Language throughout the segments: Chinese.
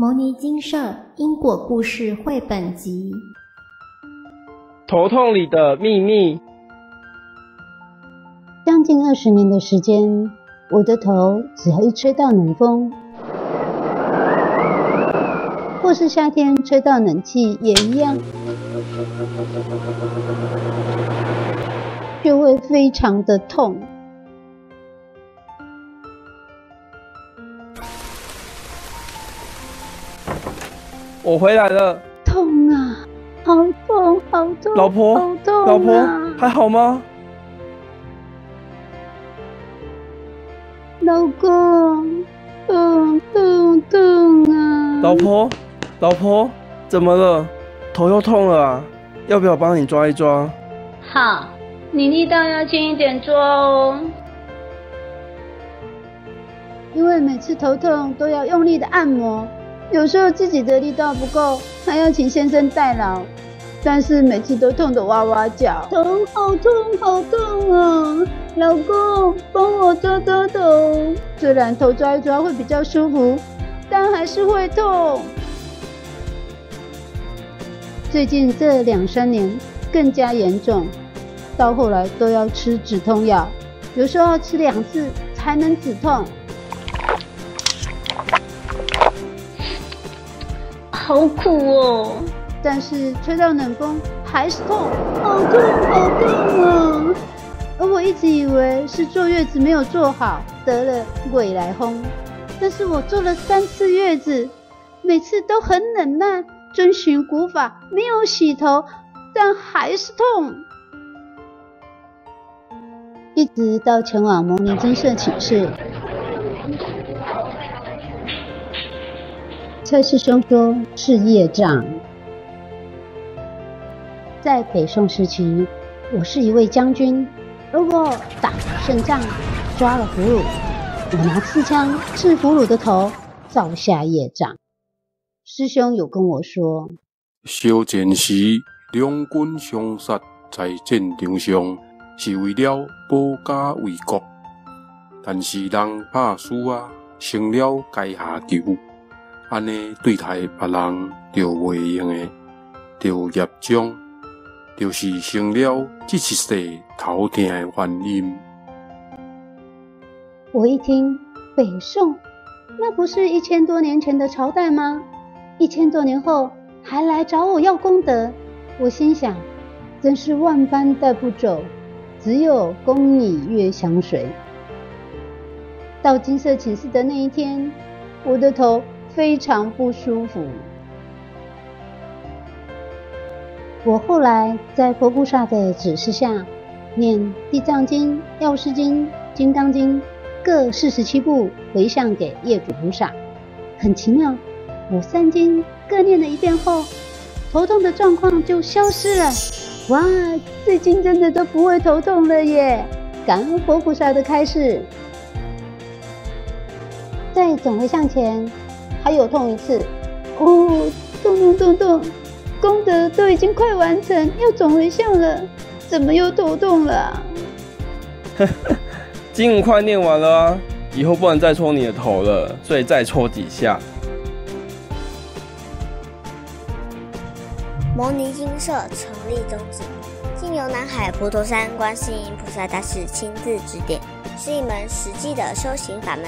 牟尼精舍因果故事绘本集。头痛里的秘密。将近二十年的时间，我的头只要一吹到冷风，或是夏天吹到冷气也一样，就会非常的痛。我回来了，痛啊，好痛，好痛，老婆，好痛啊，老婆还好吗？老公，痛痛痛啊！老婆，老婆，怎么了？头又痛了啊？要不要帮你抓一抓？好，你力道要轻一点抓哦。因为每次头痛都要用力的按摩。有时候自己的力道不够，还要请先生代劳，但是每次都痛得哇哇叫，头好痛好痛啊！老公，帮我抓抓头。虽然头抓一抓会比较舒服，但还是会痛。最近这两三年更加严重，到后来都要吃止痛药，有时候要吃两次才能止痛。好苦哦，但是吹到冷风还是痛，好痛好痛啊！而我一直以为是坐月子没有坐好，得了未来风。但是我坐了三次月子，每次都很冷耐，遵循古法，没有洗头，但还是痛。一直到前往蒙尼精舍寝室。蔡师兄说是业障。在北宋时期，我是一位将军，如果打了胜仗，抓了俘虏，我拿刺枪刺俘虏的头，造下业障。师兄有跟我说，烧钱时两军相杀在战场上，是为了保家卫国，但是人怕输啊，成了阶下囚。安尼对待别人就袂用的，就业障，就是成了这一世头痛的原因。我一听北宋，那不是一千多年前的朝代吗？一千多年后还来找我要功德，我心想，真是万般带不走，只有功你愿相随。到金色寝室的那一天，我的头。非常不舒服。我后来在佛菩萨的指示下，念《地藏经》《药师经》《金刚经》各四十七部回向给业主菩萨。很奇妙，我三经各念了一遍后，头痛的状况就消失了。哇，最近真的都不会头痛了耶！感恩佛菩萨的开示。在总回向前。还有痛一次，哦，痛痛痛痛，功德都已经快完成，要总回向了，怎么又头痛了啊？经快念完了啊，以后不能再戳你的头了，所以再戳几下。摩尼金舍成立宗旨，经由南海普陀山观世音菩萨大士亲自指点，是一门实际的修行法门。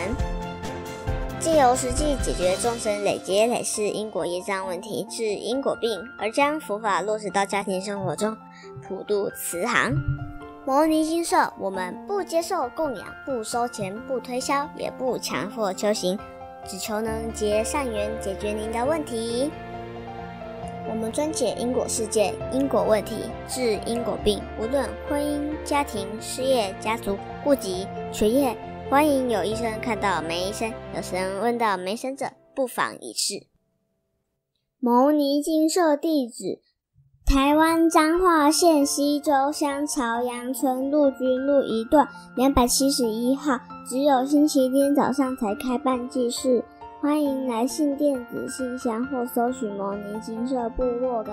借由实际解决众生累劫累世因果业障问题，治因果病，而将佛法落实到家庭生活中，普度慈航。摩尼精舍，我们不接受供养，不收钱，不推销，也不强迫修行，只求能结善缘，解决您的问题。我们专解因果事件、因果问题，治因果病，无论婚姻、家庭、事业、家族、户籍、学业。欢迎有医生看到没医生，有神问到没神者，不妨一试。牟尼金舍地址：台湾彰化县溪州乡朝阳村陆军路一段两百七十一号，只有星期天早上才开办祭事，欢迎来信电子信箱或搜寻牟尼金舍部落格。